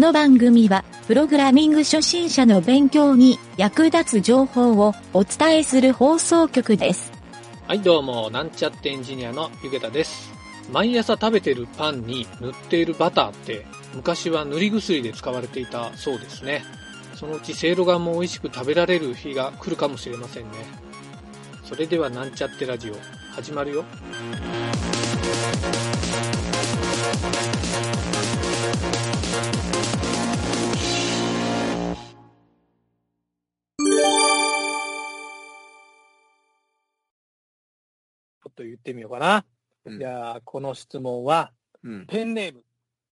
の番組は、プログラミング初心者の勉強に役立つ情報をお伝えする放送局です。はい、どうも、なんちゃってエンジニアのゆげたです。毎朝食べてるパンに塗っているバターって、昔は塗り薬で使われていたそうですね。そのうちせいろがんも美味しく食べられる日が来るかもしれませんね。それではなんちゃってラジオ、始まるよ。と言ってみようかな。うんじゃあ、この質問は、うん。ペンネーム、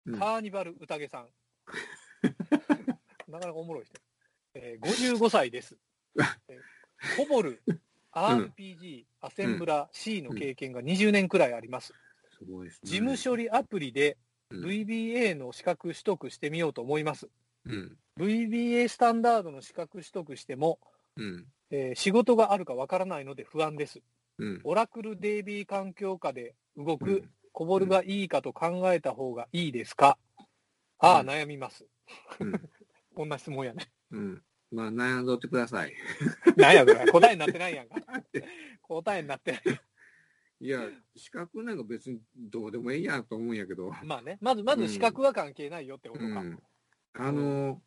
うんカーニバル宴さん。なかなかおもろい人。えー、55歳です。えーコボル、RPG、アセンブラ、C の経験が20年くらいあります。すごいですね。事務処理アプリでうん VBA の資格取得してみようと思います。うん。VBA スタンダードの資格取得しても、うん。えー仕事があるかわからないので不安です。うん。オラクル DB 環境下で動くうんコボルがいいかと考えた方がいいですか？ああ、うん悩みます。うんこんな質問やね。うん。まあ、悩んどってください。なんやそれ。答えになってないやんか。答えになってない。いや、資格なんか別にどうでもいいやんと思うんやけど。まあね。まず、まず資格は関係ないよってことか。うん。あの、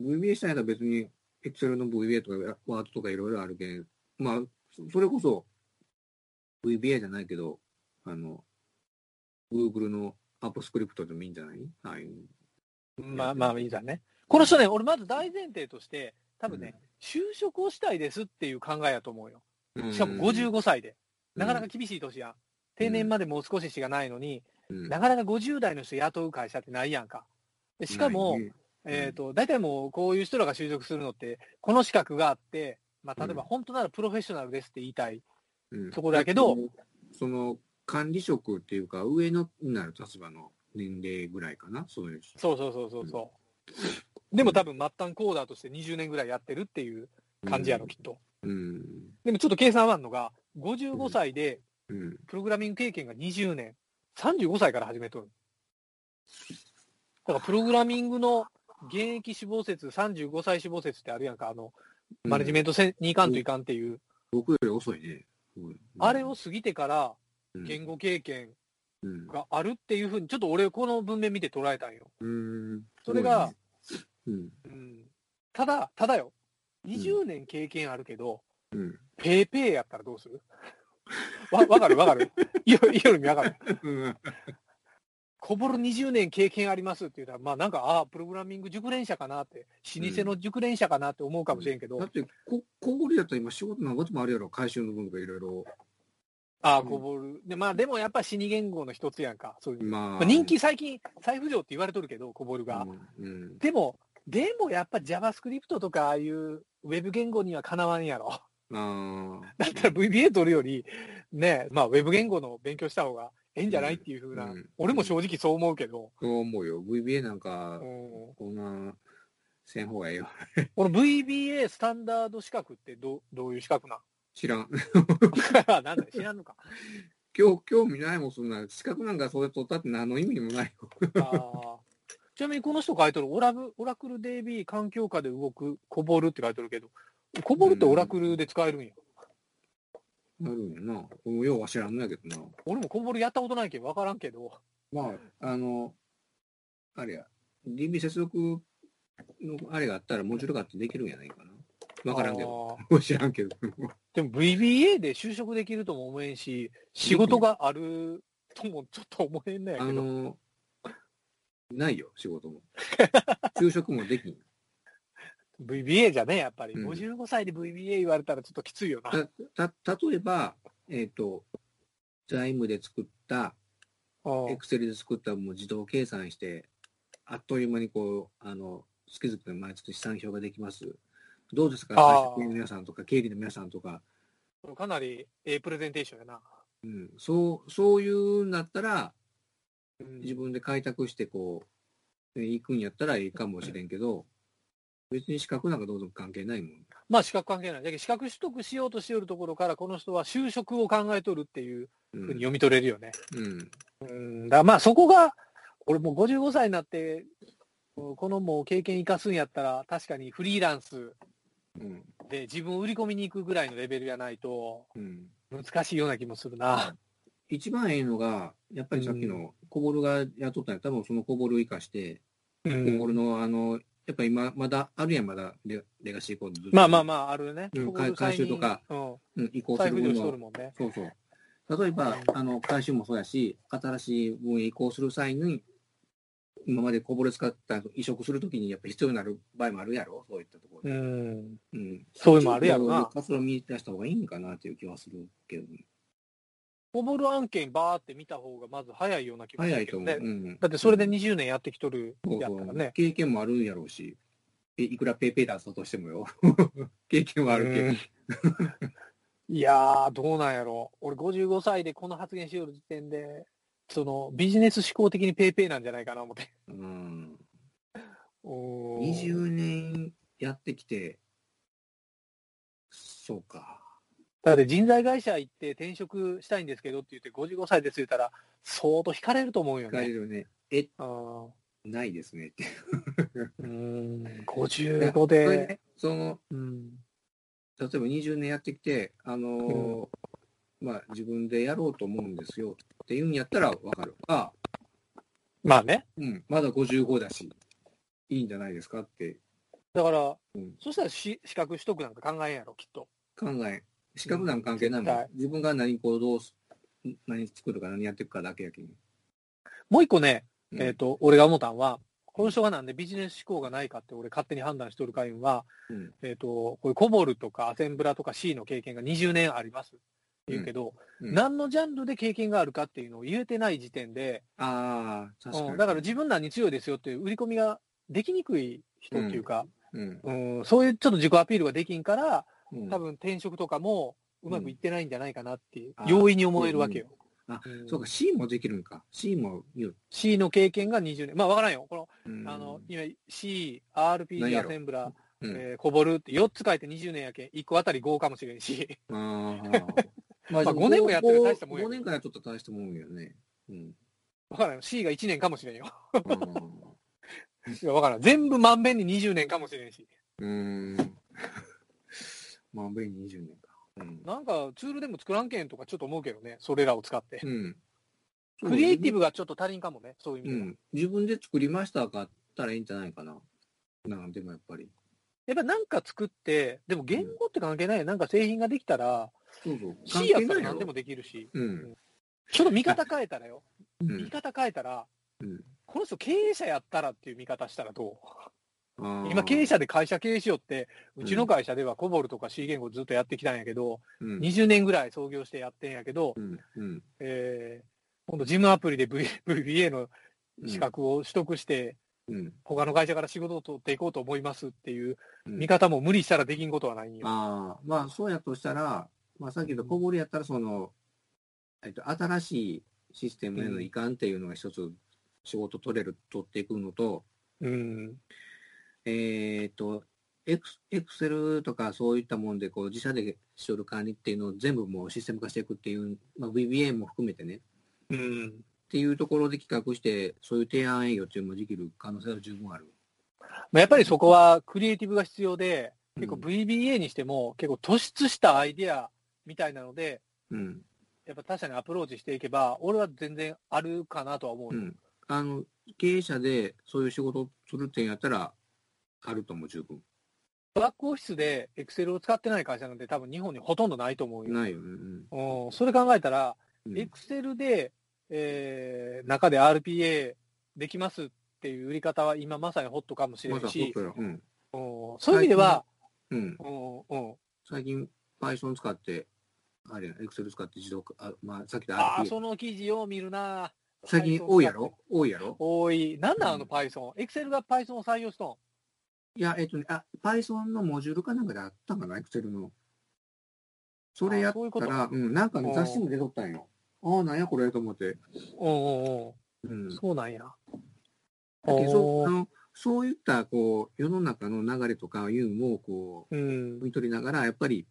VBA したいのは別に、Excel の VBA とか、ワードとかいろいろあるけん、まあ、そそれこそ、VBA じゃないけど、あの、Google のアップスクリプトでもいいんじゃない？ああいう。まあまあいいだね。この人ね、俺まず大前提として、多分ね、就職をしたいですっていう考えやと思うよ。しかも55歳で。なかなか厳しい年やん。定年までもう少ししかないのに、うん、なかなか50代の人雇う会社ってないやんか。でしかも、ねえっ、と、大体もうこういう人らが就職するのって、この資格があって、まあ、例えばうん本当ならプロフェッショナルですって言いたい。うんところだけど、その管理職っていうか、上のになる立場の年齢ぐらいかな、そういう人。そうそうそうそうそう。でも多分末端コーダーとして20年ぐらいやってるっていう感じやろ、きっと。うん。でもちょっと計算はあんのが、55歳でうん。プログラミング経験が20年、35歳から始めとる。だからプログラミングの現役死亡説、35歳死亡説ってあるやんか、あの、マネジメントせにいかんといかんっていう、僕より遅いね。うんあれを、過ぎてからうん言語経験うん。があるっていうふうに、ちょっと俺この文面見て捉えたんよ。うん。それが、ただ、ただよ、20年経験あるけど、うん。ペイペイやったらどうする？わ、わかるわかるいよ、いよるみわかるうん。こぼる20年経験ありますって言ったら、まあなんか、ああ、プログラミング熟練者かなって、老舗の熟練者かなって思うかもしれんけど、だって、こ、こぼりだったら今仕事何こともあるやろ。回収の分とかいろいろ。ああ、こぼる。で、まあでもやっぱ死に言語の一つやんか。そういう。まあ。まあ、人気最近、再浮上って言われとるけど、こぼるが。うん。うん。でも、でもやっぱ JavaScript とかああいうウェブ言語にはかなわんやろ。ああ。だったら VBA 取るより、ね、まあウェブ言語の勉強した方がええんじゃないっていうふうな、うん俺も正直そう思うけど、そう思うよ。VBA なんかう、ん、こんな、せん方がええよ。この VBA スタンダード資格ってどどういう資格なん？知らん。なんだ知らんのか。今日、興味ないもん、そんな。資格なんかそれ取ったって何の意味にもないよ。ちなみにこの人書いてるオラブ、オラクル DB 環境下で動くコボルって書いてるけど、コボルってオラクルで使えるんや。あるんやな。俺もようは知らんのやけどな。俺もコボルやったことないけど分からんけど。まあ、あの、あれや、DB 接続のあれがあったら、もうちょっとかってできるんやないかな。わからんけど。知らんけど。でも VBA で就職できるとも思えんし、仕事があるともちょっと思えんのやあけど。の、ないよ、仕事も。就職もできん。VBA じゃね、やっぱり。うん55歳で VBA 言われたらちょっときついよな。た、た、例えば、えっ、と、財務で作った、うんエクセルで作ったもう自動計算して、あっという間にこう、あの、月々の毎月資産表ができます。どうですか？あー会社の皆さんとか、経理の皆さんとか、かなりええプレゼンテーションやな。うん、そう、そういうんだったら、うん自分で開拓してこう、ね行くんやったらいいかもしれんけど、別に資格なんかどうぞ関係ないもん。まあ資格関係ない。だけど資格取得しようとしておるところから、この人は就職を考えとるっていううふうに読み取れるよね。うん。うん、だまあそこが、俺もう55歳になって、このもう経験生かすんやったら、確かにフリーランスうん。で自分売り込みに行くぐらいのレベルじゃないとうん。難しいような気もするな。一番ええのが、やっぱりさっきのコボルが雇ったんや多分そのコボルを生かして、うコボルん、の、あの、やっぱ今、まだあるやん、まだレレガシーコード。まあまあまあ、あるね。うん回収とかうん、うん、移行する分のるもんね。そうそう。例えば、あの、回収もそうやし、新しい分へ移行する際に、今までこぼれ使った移植するときにやっぱ必要になる場合もあるやろ、そういったところで。うん。うん。そういうのもあるやろな活動を見出した方がいいんかなっていう気はするけど、ね、COBOL 案件バーって見た方がまず早いような気もす早いと思う。るけどね。うん、だってそれで20年やってきとるやったらね。経験もあるやろうし、えいくらペイペイ出そうとしてもよ。経験はあるけど。うんいやー、どうなんやろ。俺55歳でこの発言しよる時点で、そのビジネス思考的にペイペイなんじゃないかな思って。うん。おー20年やってきて、そうか。だって人材会社行って転職したいんですけどって言って55歳です言ったら相当惹かれると思うよ聞かれね。るね。え、あないですねって。ーうーん、55それで、ね、その、うん、例えば20年やってきて、あのーまあ、自分でやろうと思うんですよっていうんやったらわかる。あ、まあね。うん、まだ55だし、いいんじゃないですかってだから、うんそしたらし資格取得なんか考えんやろ、きっと。考え、資格なんか関係ないもん。自分が何行動す、何作るか何やっていくかだけやけん。もう一個ね、うん。えっ、と、俺が思ったんは、この人がなんでビジネス思考がないかって俺勝手に判断しとる会員は、うん。えっ、と、こういうコボルとかアセンブラとか C の経験が20年ありますって言うけど、うん。何のジャンルで経験があるかっていうのを言えてない時点で、ああ、確だから自分何に強いですよっていう売り込みができにくい人っていうか、うん、うん。そういうちょっと自己アピールができんから、うん多分転職とかもうまくいってないんじゃないかなっていう、うん容易に思えるわけよ。あうんそうか、C もできるんか。C も。C の経験が20年。まあわからんよ。この、うんあの、今 C、何 RPG、アセンブラ、うんえーコボルって4つ書いて20年やけん、1個あたり5かもしれんし。あーま まあ5年もやってる大したもんや5年からちょっと大したもんよね。うん。わからんよ。C が1年かもしれんよ。いや、わからん。全部まんべんに20年かもしれんし。うーん。まあ、ベン20年か。うん。なんかツールでも作らんけんとかちょっと思うけどね。それらを使って。うん。クリエイティブ。ブがちょっと足りんかもね。そういう意味では。うん。自分で作りましたかったらいいんじゃないかな。なんでもやっぱり。やっぱなんか作って、でも言語って関係ないよ。なんか製品ができたら、そうそう。C やったら何でもできるし。うん。ちょっと見方変えたらよ。うん。見方変えたら、うんこの人経営者やったらっていう見方したらどう？今経営者で会社経営しよって、うちの会社ではコボルとか C 言語ずっとやってきたんやけど、うん。20年ぐらい創業してやってんやけど、うん。うん。えー、今度事務アプリで v VBA の資格を取得して、うん。他の会社から仕事を取っていこうと思いますっていううん見方も無理したらできんことはないんよ。ああ、まあ、そうやとしたら、まあ、さっき言った小堀やったら、その、えっと、新しいシステムへの移管っていうのが一つ仕事取れる、取っていくのと、うん。えっと、エクエクセルとかそういったもんで、こう、自社でしとる管理っていうのを全部もうシステム化していくっていう、まあ、VBA も含めてね、うん。っていうところで企画して、そういう提案営業っていうのもできる可能性は十分ある。まあ、やっぱりそこはクリエイティブが必要で、結構うん VBA にしても結構突出したアイデアみたいなので、うん。やっぱ他社にアプローチしていけば、俺は全然あるかなとは思うよ。うん。あの、経営者でそういう仕事をするってやったら、あると思う、十分。バックオフィスで Excel を使ってない会社なんて多分日本にほとんどないと思うよ。ないよね。うんうん、それ考えたら、うん。Excel で、えー中で RPA できますっていう売り方は今まさにホットかもしれまだんし、そうん。うんそういう意味では、うん。最近、Python 使って、あれや、Excel 使って自動化、あまあ、さっきのああ。その記事を見るな。最近 Python 多いやろ？多いやろ？多い。なんなんあのうん Python。Excel が Python を採用しとん？いや、えっとね、あ、Python のモジュールかなんかであったんかな、Excel の。それやっあそういうことたら、うん、なんかね、うん雑誌も出とったんよ。ああ、なんやこれと思って。うんうんううん。ん。そうなんや。だけどそうあのそういった、こう、世の中の流れとかいうのを、こうんう、。見取りながら、やっぱり、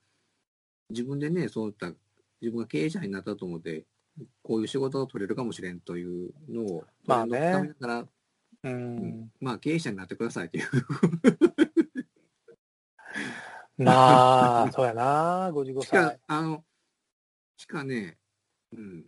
自分でね、そういった、自分が経営者になったと思って、こういう仕事を取れるかもしれんというのを、まあね取り除くためだから、ううんん。まあ経営者になってくださいという。まあ、そうやな、55しか歳。、あの、しかね、うん。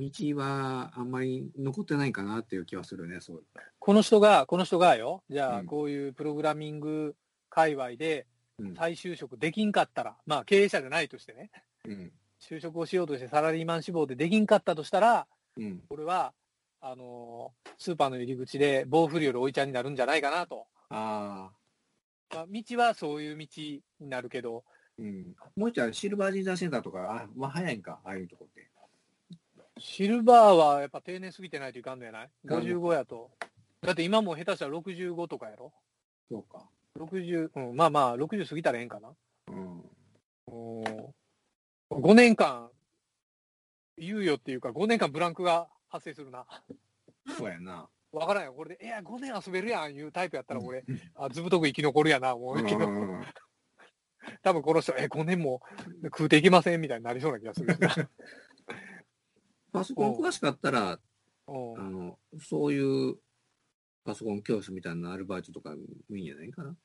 道はあんまり残ってないかなっていう気はするね、そう。この人が、この人がよ、じゃあ、うんこういうプログラミング界隈でうん。再就職できんかったら、まあ、経営者じゃないとしてね、うん。就職をしようとしてサラリーマン志望でできんかったとしたら、うん。俺は、あのースーパーの入り口で棒振りよりおいちゃんになるんじゃないかなと。ああ。まあ、道はそういう道になるけど、うん。もう一つはシルバー人材センターとか、あ、まあ早いんか、ああいうとこって。シルバーはやっぱ定年過ぎてないといかんのやない？なる ?55 やと。だって今も下手したら65とかやろ？そうか。?60、うん、まあまあ、60過ぎたらええんかな。うん。うん5年間、猶予っていうか、5年間ブランクが発生するな。そうやな。わからんよ。これで、いや、5年遊べるやん、いうタイプやったら俺、うんあずぶとく生き残るやな、思うけど、うん 多分この人、え、5年も食うていきませんみたいになりそうな気がする。パソコン詳しかったら、うんあの、そういうパソコン教室みたいなアルバイトとかもいいんじゃないかな。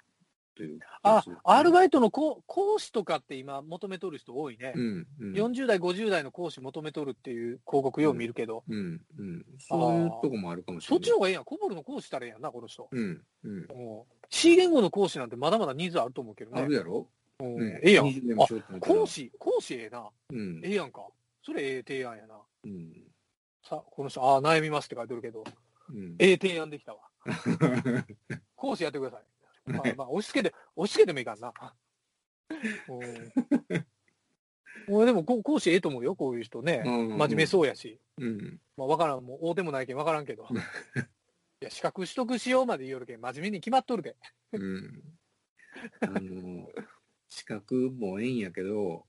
というあ。アルバイトの講講師とかって今求めとる人多いね。うん。うん。40代、50代の講師求めとるっていう広告よう見るけど、うん。うん。そういうとこもあるかもしれない。そっちの方がええやん。コボルの講師したらええやんな、この人。うん。うん。うん C 言語の講師なんてまだまだニーズあると思うけどね。あるやろ？うんねええやん。20年もあ講師、講師ええな。うんえ。えやんか。それええ提案やな。うん。さ、この人、ああ、悩みますって書いてるけど、うん。ええ提案できたわ。講師やってください。まあ、まあ、押し付けて、押し付けてもいいからな。うん。俺でもこ講師ええと思うよ、こういう人ね。真面目そうやし。うん。まあ、わからん、もう、大でもないけんわからんけど。いや、資格取得しようまで言うよるけん、真面目に決まっとるで。うん。あの、資格もええんやけど、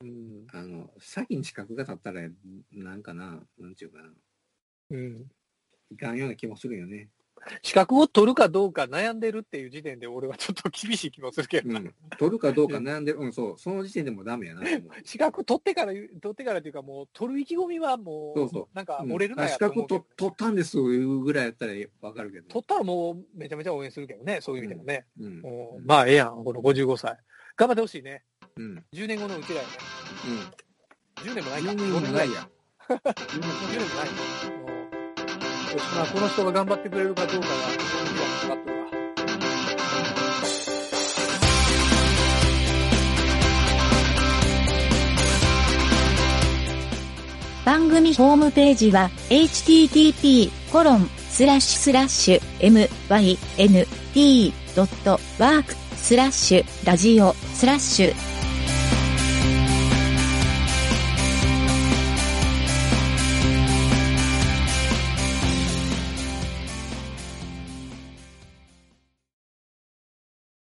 うん。あの、先に資格が立ったら、なんかな、なんちゅうかな、うん。いかんような気もするよね。資格を取るかどうか悩んでるっていう時点で、俺はちょっと厳しい気もするけどな。うん。取るかどうか悩んでる。うん、そう。その時点でもダメやな。資格取ってから、取ってからっていうか、もう、取る意気込みはもう、そうそうなんか、うん折れるなやと思うけど格と取ったんですいうぐらいやったらわかるけど。取ったらもう、めちゃめちゃ応援するけどね、そういう意味でもね。うん。うんまあ、ええやん、この55歳。頑張ってほしいね。うん。10年後のうちだよね。10年もないか。10年もないや。10年もない。うんよしまあ、この人が頑張ってくれるかどうかが、非常に未来にかかってるわ。番組ホームページは http:// mynt.work スラッシュラジオスラッシュ